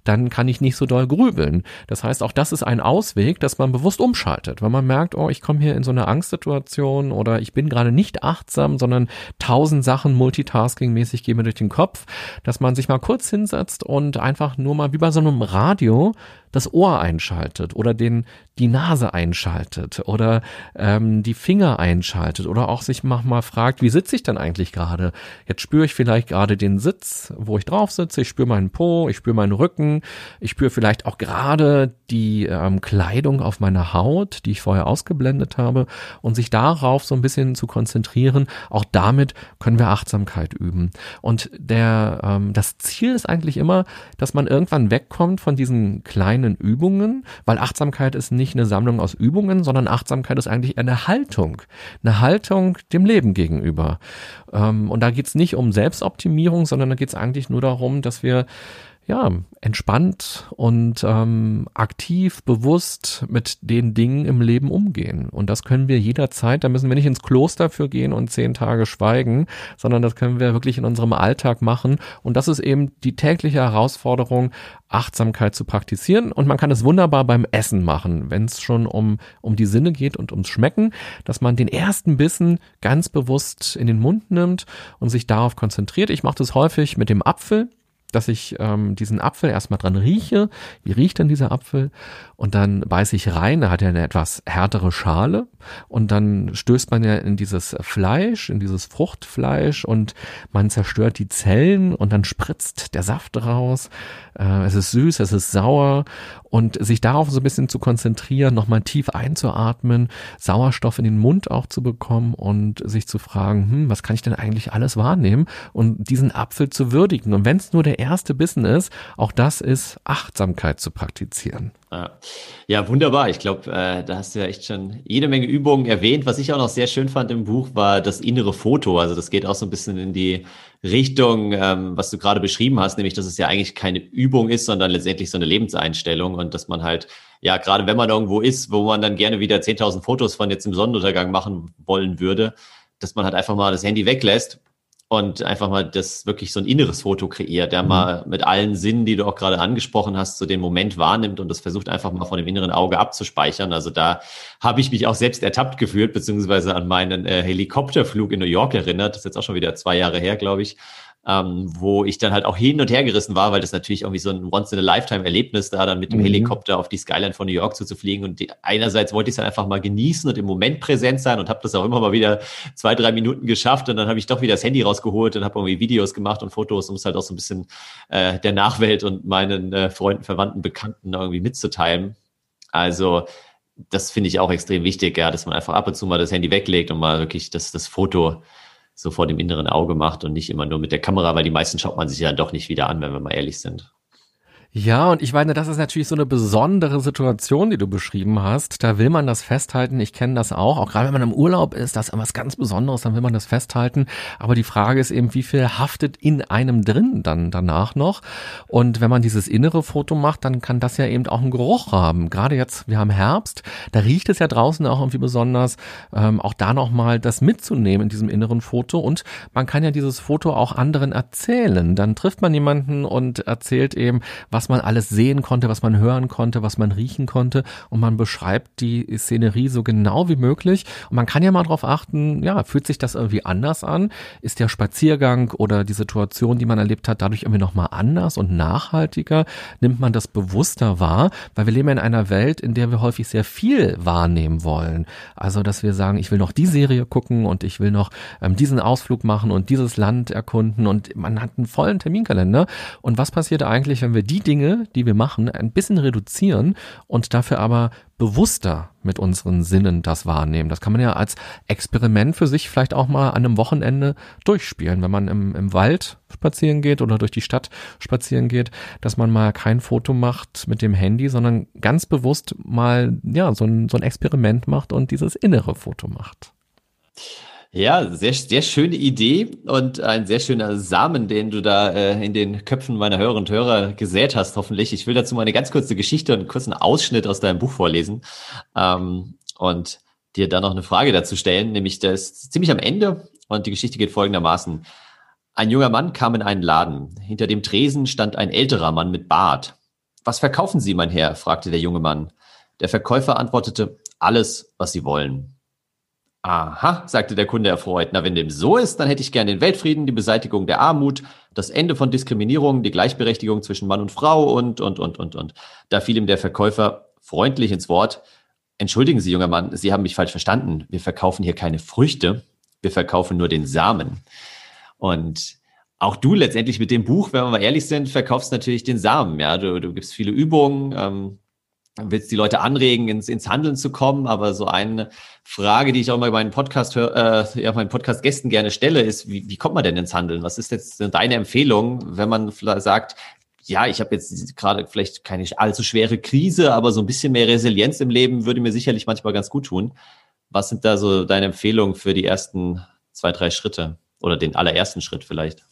dann kann ich nicht so doll grübeln. Das heißt, auch das ist ein Ausweg, dass man bewusst umschaltet, weil man merkt, oh, ich komme hier in so eine Angstsituation oder ich bin gerade nicht achtsam, sondern tausend Sachen multitasking-mäßig gehen mir durch den Kopf, dass man sich mal kurz hinsetzt und einfach nur mal wie bei so einem Radio das Ohr einschaltet oder den die Nase einschaltet oder ähm, die Finger einschaltet oder auch sich mal fragt, wie sitze ich denn eigentlich gerade? Jetzt spüre ich vielleicht gerade den Sitz, wo ich drauf sitze, ich spüre meinen Po, ich spüre meinen Rücken, ich spüre vielleicht auch gerade die ähm, Kleidung auf meiner Haut, die ich vorher ausgeblendet habe und sich darauf so ein bisschen zu konzentrieren, auch damit können wir Achtsamkeit üben. Und der ähm, das Ziel ist eigentlich immer, dass man irgendwann wegkommt von diesen kleinen Übungen, weil Achtsamkeit ist nicht eine Sammlung aus Übungen, sondern Achtsamkeit ist eigentlich eine Haltung, eine Haltung dem Leben gegenüber. Ähm, und da geht es nicht um Selbstoptimierung, sondern da geht es eigentlich nur darum, dass wir ja, entspannt und ähm, aktiv, bewusst mit den Dingen im Leben umgehen. Und das können wir jederzeit, da müssen wir nicht ins Kloster für gehen und zehn Tage schweigen, sondern das können wir wirklich in unserem Alltag machen. Und das ist eben die tägliche Herausforderung, Achtsamkeit zu praktizieren. Und man kann es wunderbar beim Essen machen, wenn es schon um, um die Sinne geht und ums Schmecken, dass man den ersten Bissen ganz bewusst in den Mund nimmt und sich darauf konzentriert. Ich mache das häufig mit dem Apfel dass ich ähm, diesen Apfel erstmal dran rieche. Wie riecht denn dieser Apfel? Und dann beiße ich rein, da hat er eine etwas härtere Schale. Und dann stößt man ja in dieses Fleisch, in dieses Fruchtfleisch und man zerstört die Zellen und dann spritzt der Saft raus. Äh, es ist süß, es ist sauer und sich darauf so ein bisschen zu konzentrieren, nochmal tief einzuatmen, Sauerstoff in den Mund auch zu bekommen und sich zu fragen, hm, was kann ich denn eigentlich alles wahrnehmen und diesen Apfel zu würdigen. Und wenn es nur der erste Bissen ist, auch das ist Achtsamkeit zu praktizieren. Ja, wunderbar. Ich glaube, äh, da hast du ja echt schon jede Menge Übungen erwähnt. Was ich auch noch sehr schön fand im Buch, war das innere Foto. Also das geht auch so ein bisschen in die Richtung, ähm, was du gerade beschrieben hast, nämlich, dass es ja eigentlich keine Übung ist, sondern letztendlich so eine Lebenseinstellung und dass man halt, ja, gerade wenn man irgendwo ist, wo man dann gerne wieder 10.000 Fotos von jetzt im Sonnenuntergang machen wollen würde, dass man halt einfach mal das Handy weglässt und einfach mal das wirklich so ein inneres Foto kreiert, der mhm. mal mit allen Sinnen, die du auch gerade angesprochen hast, so den Moment wahrnimmt und das versucht einfach mal von dem inneren Auge abzuspeichern. Also da habe ich mich auch selbst ertappt gefühlt, beziehungsweise an meinen äh, Helikopterflug in New York erinnert. Das ist jetzt auch schon wieder zwei Jahre her, glaube ich ähm, wo ich dann halt auch hin und her gerissen war, weil das natürlich irgendwie so ein Once-in-a-Lifetime-Erlebnis da dann mit dem mhm. Helikopter auf die Skyline von New York zuzufliegen und die, einerseits wollte ich es dann einfach mal genießen und im Moment präsent sein und habe das auch immer mal wieder zwei, drei Minuten geschafft und dann habe ich doch wieder das Handy rausgeholt und habe irgendwie Videos gemacht und Fotos, um es halt auch so ein bisschen äh, der Nachwelt und meinen äh, Freunden, Verwandten, Bekannten irgendwie mitzuteilen. Also das finde ich auch extrem wichtig, ja, dass man einfach ab und zu mal das Handy weglegt und mal wirklich das, das Foto so vor dem inneren Auge macht und nicht immer nur mit der Kamera, weil die meisten schaut man sich ja doch nicht wieder an, wenn wir mal ehrlich sind. Ja, und ich meine, das ist natürlich so eine besondere Situation, die du beschrieben hast. Da will man das festhalten. Ich kenne das auch. Auch gerade wenn man im Urlaub ist, das ist was ganz Besonderes, dann will man das festhalten. Aber die Frage ist eben, wie viel haftet in einem drin dann danach noch? Und wenn man dieses innere Foto macht, dann kann das ja eben auch einen Geruch haben. Gerade jetzt, wir haben Herbst, da riecht es ja draußen auch irgendwie besonders. Ähm, auch da nochmal das mitzunehmen in diesem inneren Foto. Und man kann ja dieses Foto auch anderen erzählen. Dann trifft man jemanden und erzählt eben, was was man alles sehen konnte, was man hören konnte, was man riechen konnte und man beschreibt die Szenerie so genau wie möglich und man kann ja mal darauf achten, ja, fühlt sich das irgendwie anders an? Ist der Spaziergang oder die Situation, die man erlebt hat, dadurch irgendwie nochmal anders und nachhaltiger? Nimmt man das bewusster wahr? Weil wir leben in einer Welt, in der wir häufig sehr viel wahrnehmen wollen. Also, dass wir sagen, ich will noch die Serie gucken und ich will noch ähm, diesen Ausflug machen und dieses Land erkunden und man hat einen vollen Terminkalender. Und was passiert eigentlich, wenn wir die Dinge Dinge, die wir machen, ein bisschen reduzieren und dafür aber bewusster mit unseren Sinnen das wahrnehmen. Das kann man ja als Experiment für sich vielleicht auch mal an einem Wochenende durchspielen, wenn man im, im Wald spazieren geht oder durch die Stadt spazieren geht, dass man mal kein Foto macht mit dem Handy, sondern ganz bewusst mal ja so ein, so ein Experiment macht und dieses innere Foto macht. Ja, sehr, sehr schöne Idee und ein sehr schöner Samen, den du da äh, in den Köpfen meiner Hörerinnen und Hörer gesät hast, hoffentlich. Ich will dazu mal eine ganz kurze Geschichte und einen kurzen Ausschnitt aus deinem Buch vorlesen ähm, und dir dann noch eine Frage dazu stellen, nämlich das ist ziemlich am Ende und die Geschichte geht folgendermaßen. Ein junger Mann kam in einen Laden. Hinter dem Tresen stand ein älterer Mann mit Bart. Was verkaufen Sie, mein Herr? fragte der junge Mann. Der Verkäufer antwortete, alles, was Sie wollen. Aha, sagte der Kunde erfreut. Na, wenn dem so ist, dann hätte ich gern den Weltfrieden, die Beseitigung der Armut, das Ende von Diskriminierung, die Gleichberechtigung zwischen Mann und Frau und, und, und, und, und. Da fiel ihm der Verkäufer freundlich ins Wort. Entschuldigen Sie, junger Mann, Sie haben mich falsch verstanden. Wir verkaufen hier keine Früchte. Wir verkaufen nur den Samen. Und auch du letztendlich mit dem Buch, wenn wir mal ehrlich sind, verkaufst natürlich den Samen. Ja, du, du gibst viele Übungen, ähm, willst die Leute anregen, ins, ins Handeln zu kommen. Aber so eine Frage, die ich auch mal meinen Podcast, äh, ja, meinen Podcast-Gästen gerne stelle, ist, wie, wie kommt man denn ins Handeln? Was ist jetzt deine Empfehlung, wenn man sagt, ja, ich habe jetzt gerade vielleicht keine allzu schwere Krise, aber so ein bisschen mehr Resilienz im Leben würde mir sicherlich manchmal ganz gut tun. Was sind da so deine Empfehlungen für die ersten zwei, drei Schritte oder den allerersten Schritt vielleicht?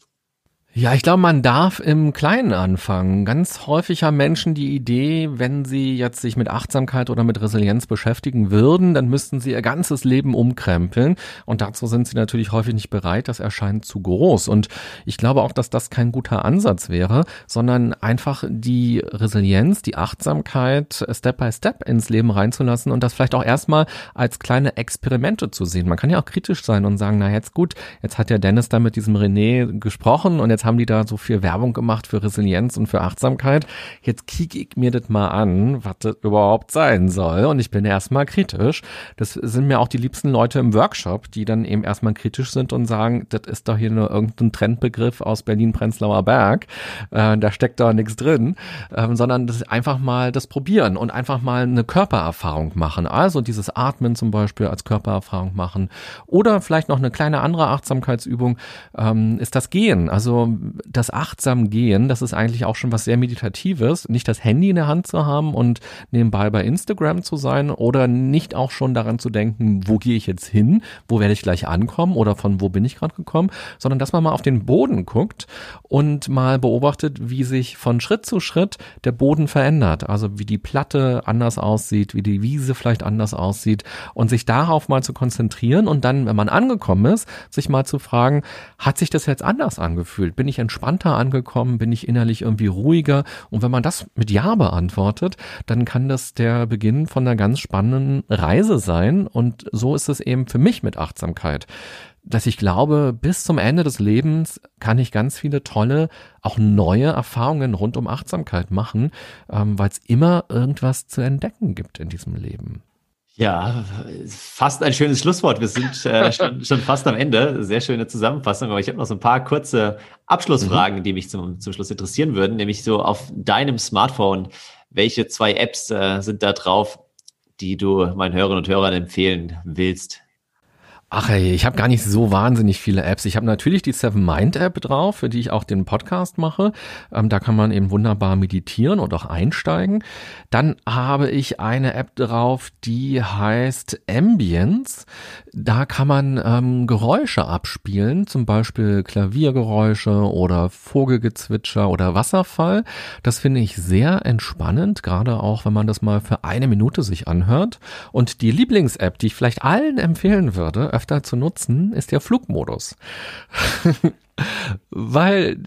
Ja, ich glaube, man darf im Kleinen anfangen. Ganz häufig haben Menschen die Idee, wenn sie jetzt sich mit Achtsamkeit oder mit Resilienz beschäftigen würden, dann müssten sie ihr ganzes Leben umkrempeln. Und dazu sind sie natürlich häufig nicht bereit. Das erscheint zu groß. Und ich glaube auch, dass das kein guter Ansatz wäre, sondern einfach die Resilienz, die Achtsamkeit Step by Step ins Leben reinzulassen und das vielleicht auch erstmal als kleine Experimente zu sehen. Man kann ja auch kritisch sein und sagen, na jetzt gut, jetzt hat ja Dennis da mit diesem René gesprochen und jetzt haben die da so viel Werbung gemacht für Resilienz und für Achtsamkeit. Jetzt kicke ich mir das mal an, was das überhaupt sein soll. Und ich bin erstmal kritisch. Das sind mir auch die liebsten Leute im Workshop, die dann eben erstmal kritisch sind und sagen, das ist doch hier nur irgendein Trendbegriff aus Berlin-Prenzlauer Berg. Äh, da steckt doch nichts drin. Ähm, sondern das einfach mal das probieren und einfach mal eine Körpererfahrung machen. Also dieses Atmen zum Beispiel als Körpererfahrung machen. Oder vielleicht noch eine kleine andere Achtsamkeitsübung ähm, ist das Gehen. Also das achtsam gehen, das ist eigentlich auch schon was sehr Meditatives, nicht das Handy in der Hand zu haben und nebenbei bei Instagram zu sein oder nicht auch schon daran zu denken, wo gehe ich jetzt hin, wo werde ich gleich ankommen oder von wo bin ich gerade gekommen, sondern dass man mal auf den Boden guckt und mal beobachtet, wie sich von Schritt zu Schritt der Boden verändert, also wie die Platte anders aussieht, wie die Wiese vielleicht anders aussieht und sich darauf mal zu konzentrieren und dann, wenn man angekommen ist, sich mal zu fragen, hat sich das jetzt anders angefühlt? Bin ich entspannter angekommen? Bin ich innerlich irgendwie ruhiger? Und wenn man das mit Ja beantwortet, dann kann das der Beginn von einer ganz spannenden Reise sein. Und so ist es eben für mich mit Achtsamkeit dass ich glaube, bis zum Ende des Lebens kann ich ganz viele tolle, auch neue Erfahrungen rund um Achtsamkeit machen, ähm, weil es immer irgendwas zu entdecken gibt in diesem Leben. Ja, fast ein schönes Schlusswort. Wir sind äh, [laughs] schon, schon, fast am Ende. Sehr schöne Zusammenfassung. Aber ich habe noch so ein paar kurze Abschlussfragen, mhm. die mich zum, zum Schluss interessieren würden. Nämlich so auf deinem Smartphone, welche zwei Apps äh, sind da drauf, die du meinen Hörerinnen und Hörern empfehlen willst? Ach ey, ich habe gar nicht so wahnsinnig viele Apps. Ich habe natürlich die Seven Mind App drauf, für die ich auch den Podcast mache. Ähm, da kann man eben wunderbar meditieren und auch einsteigen. Dann habe ich eine App drauf, die heißt Ambience. Da kann man ähm, Geräusche abspielen, zum Beispiel Klaviergeräusche oder Vogelgezwitscher oder Wasserfall. Das finde ich sehr entspannend, gerade auch wenn man das mal für eine Minute sich anhört. Und die Lieblings-App, die ich vielleicht allen empfehlen würde, öfter zu nutzen, ist der Flugmodus. [laughs] Weil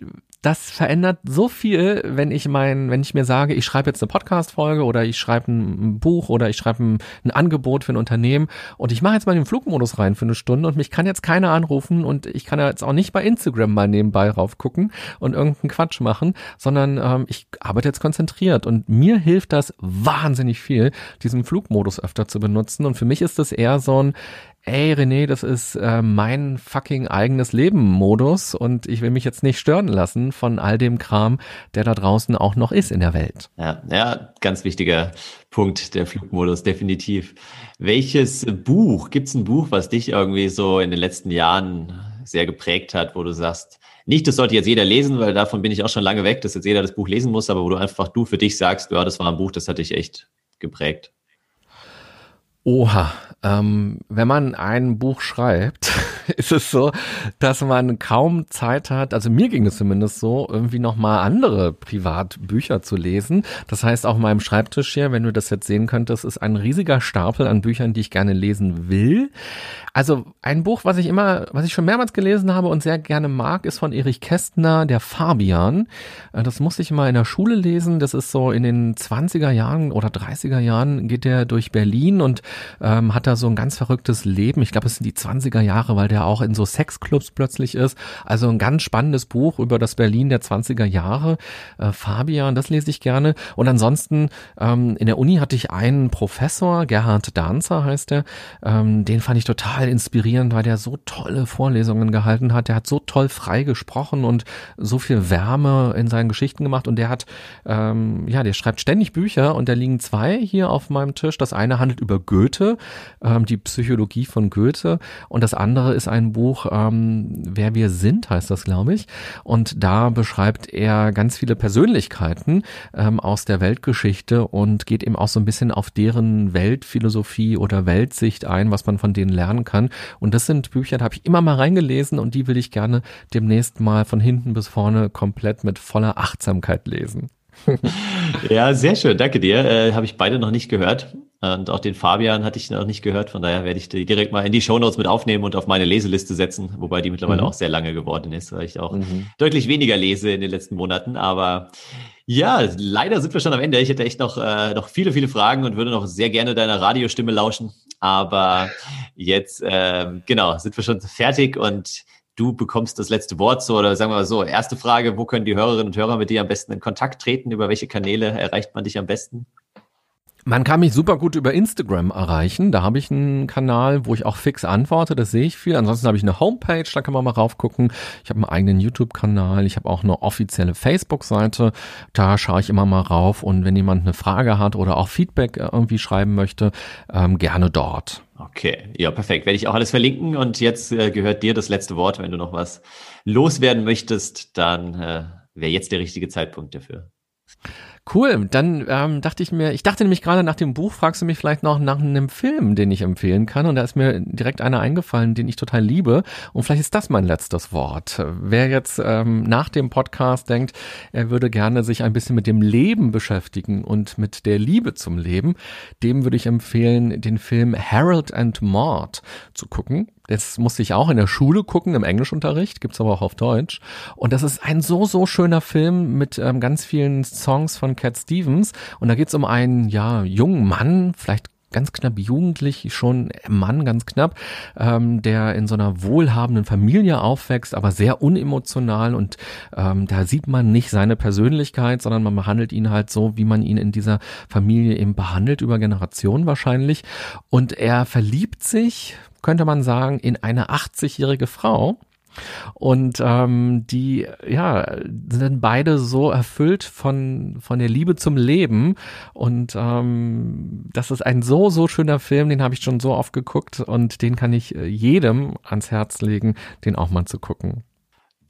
das verändert so viel, wenn ich mein, wenn ich mir sage, ich schreibe jetzt eine Podcast-Folge oder ich schreibe ein Buch oder ich schreibe ein, ein, Angebot für ein Unternehmen und ich mache jetzt mal den Flugmodus rein für eine Stunde und mich kann jetzt keiner anrufen und ich kann jetzt auch nicht bei Instagram mal nebenbei raufgucken und irgendeinen Quatsch machen, sondern ähm, ich arbeite jetzt konzentriert und mir hilft das wahnsinnig viel, diesen Flugmodus öfter zu benutzen und für mich ist das eher so ein, ey René, das ist äh, mein fucking eigenes Leben-Modus und ich will mich jetzt nicht stören lassen von all dem Kram, der da draußen auch noch ist in der Welt. Ja, ja, ganz wichtiger Punkt, der Flugmodus, definitiv. Welches Buch, gibt es ein Buch, was dich irgendwie so in den letzten Jahren sehr geprägt hat, wo du sagst, nicht, das sollte jetzt jeder lesen, weil davon bin ich auch schon lange weg, dass jetzt jeder das Buch lesen muss, aber wo du einfach du für dich sagst, ja, das war ein Buch, das hat dich echt geprägt. Oha, ähm, wenn man ein Buch schreibt, [laughs] ist es so, dass man kaum Zeit hat, also mir ging es zumindest so, irgendwie nochmal andere Privatbücher zu lesen. Das heißt, auf meinem Schreibtisch hier, wenn du das jetzt sehen könntest, ist ein riesiger Stapel an Büchern, die ich gerne lesen will. Also ein Buch, was ich immer, was ich schon mehrmals gelesen habe und sehr gerne mag, ist von Erich Kästner, der Fabian. Äh, das musste ich immer in der Schule lesen. Das ist so in den 20er Jahren oder 30er Jahren geht er durch Berlin und ähm, hat da so ein ganz verrücktes Leben. Ich glaube, es sind die 20er Jahre, weil der auch in so Sexclubs plötzlich ist. Also ein ganz spannendes Buch über das Berlin der 20er Jahre. Äh, Fabian, das lese ich gerne. Und ansonsten ähm, in der Uni hatte ich einen Professor, Gerhard Danzer heißt er. Ähm, den fand ich total total inspirierend, weil der so tolle Vorlesungen gehalten hat. Der hat so toll frei gesprochen und so viel Wärme in seinen Geschichten gemacht. Und der hat, ähm, ja, der schreibt ständig Bücher und da liegen zwei hier auf meinem Tisch. Das eine handelt über Goethe, ähm, die Psychologie von Goethe. Und das andere ist ein Buch, ähm, Wer wir sind, heißt das, glaube ich. Und da beschreibt er ganz viele Persönlichkeiten ähm, aus der Weltgeschichte und geht eben auch so ein bisschen auf deren Weltphilosophie oder Weltsicht ein, was man von denen lernen kann kann. Und das sind Bücher, da habe ich immer mal reingelesen und die will ich gerne demnächst mal von hinten bis vorne komplett mit voller Achtsamkeit lesen. [laughs] ja, sehr schön, danke dir. Äh, habe ich beide noch nicht gehört. Und auch den Fabian hatte ich noch nicht gehört. Von daher werde ich die direkt mal in die Shownotes mit aufnehmen und auf meine Leseliste setzen, wobei die mittlerweile mhm. auch sehr lange geworden ist, weil ich auch mhm. deutlich weniger lese in den letzten Monaten. Aber ja, leider sind wir schon am Ende. Ich hätte echt noch, äh, noch viele, viele Fragen und würde noch sehr gerne deiner Radiostimme lauschen. Aber jetzt, äh, genau, sind wir schon fertig und du bekommst das letzte Wort so, oder sagen wir mal so, erste Frage, wo können die Hörerinnen und Hörer mit dir am besten in Kontakt treten? Über welche Kanäle erreicht man dich am besten? Man kann mich super gut über Instagram erreichen. Da habe ich einen Kanal, wo ich auch fix antworte. Das sehe ich viel. Ansonsten habe ich eine Homepage, da kann man mal raufgucken. Ich habe einen eigenen YouTube-Kanal. Ich habe auch eine offizielle Facebook-Seite. Da schaue ich immer mal rauf. Und wenn jemand eine Frage hat oder auch Feedback irgendwie schreiben möchte, ähm, gerne dort. Okay, ja, perfekt. Werde ich auch alles verlinken. Und jetzt äh, gehört dir das letzte Wort. Wenn du noch was loswerden möchtest, dann äh, wäre jetzt der richtige Zeitpunkt dafür. Cool, dann ähm, dachte ich mir, ich dachte nämlich gerade nach dem Buch, fragst du mich vielleicht noch nach einem Film, den ich empfehlen kann. Und da ist mir direkt einer eingefallen, den ich total liebe. Und vielleicht ist das mein letztes Wort. Wer jetzt ähm, nach dem Podcast denkt, er würde gerne sich ein bisschen mit dem Leben beschäftigen und mit der Liebe zum Leben, dem würde ich empfehlen, den Film Harold and Maud zu gucken. Das musste ich auch in der Schule gucken, im Englischunterricht, gibt's aber auch auf Deutsch. Und das ist ein so, so schöner Film mit ähm, ganz vielen Songs von Cat Stevens. Und da geht's um einen, ja, jungen Mann, vielleicht ganz knapp jugendlich, schon Mann, ganz knapp, ähm, der in so einer wohlhabenden Familie aufwächst, aber sehr unemotional und ähm, da sieht man nicht seine Persönlichkeit, sondern man behandelt ihn halt so, wie man ihn in dieser Familie eben behandelt, über Generationen wahrscheinlich. Und er verliebt sich, könnte man sagen, in eine 80-jährige Frau. Und ähm, die, ja, sind beide so erfüllt von, von der Liebe zum Leben. Und ähm, das ist ein so, so schöner Film, den habe ich schon so oft geguckt und den kann ich äh, jedem ans Herz legen, den auch mal zu gucken.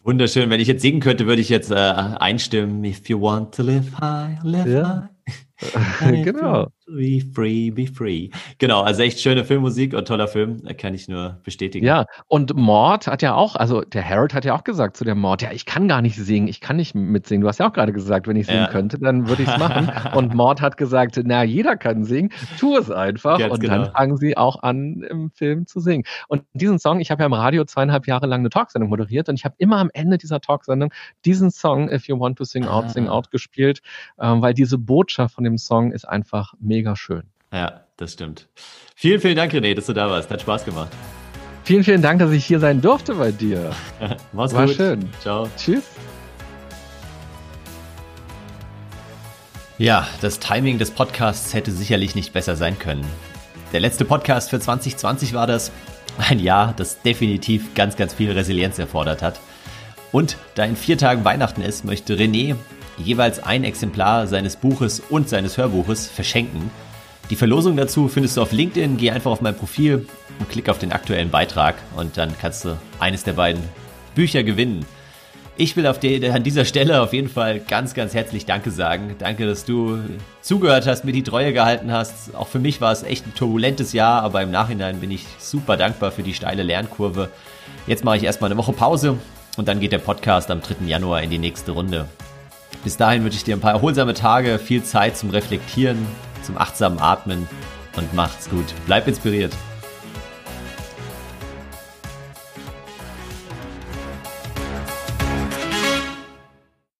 Wunderschön. Wenn ich jetzt singen könnte, würde ich jetzt äh, einstimmen. If you want to live high, live ja. high. [laughs] genau. Be free, be free. Genau, also echt schöne Filmmusik und toller Film, kann ich nur bestätigen. Ja, und Mord hat ja auch, also der Harold hat ja auch gesagt zu der Mord, ja, ich kann gar nicht singen, ich kann nicht mitsingen. Du hast ja auch gerade gesagt, wenn ich singen ja. könnte, dann würde ich es machen. [laughs] und Mord hat gesagt, na, jeder kann singen, tu es einfach. Ganz und genau. dann fangen sie auch an, im Film zu singen. Und diesen Song, ich habe ja im Radio zweieinhalb Jahre lang eine Talksendung moderiert und ich habe immer am Ende dieser Talksendung diesen Song, If You Want to Sing Out, ah. Sing Out, gespielt, ähm, weil diese Botschaft von dem Song ist einfach mega schön. Ja, das stimmt. Vielen, vielen Dank, René, dass du da warst. Hat Spaß gemacht. Vielen, vielen Dank, dass ich hier sein durfte bei dir. [laughs] Mach's War gut. schön. Ciao. Tschüss. Ja, das Timing des Podcasts hätte sicherlich nicht besser sein können. Der letzte Podcast für 2020 war das. Ein Jahr, das definitiv ganz, ganz viel Resilienz erfordert hat. Und da in vier Tagen Weihnachten ist, möchte René jeweils ein Exemplar seines Buches und seines Hörbuches verschenken. Die Verlosung dazu findest du auf LinkedIn. Geh einfach auf mein Profil und klick auf den aktuellen Beitrag und dann kannst du eines der beiden Bücher gewinnen. Ich will die, an dieser Stelle auf jeden Fall ganz, ganz herzlich Danke sagen. Danke, dass du zugehört hast, mir die Treue gehalten hast. Auch für mich war es echt ein turbulentes Jahr, aber im Nachhinein bin ich super dankbar für die steile Lernkurve. Jetzt mache ich erstmal eine Woche Pause und dann geht der Podcast am 3. Januar in die nächste Runde. Bis dahin wünsche ich dir ein paar erholsame Tage, viel Zeit zum Reflektieren, zum achtsamen Atmen und macht's gut. Bleib inspiriert.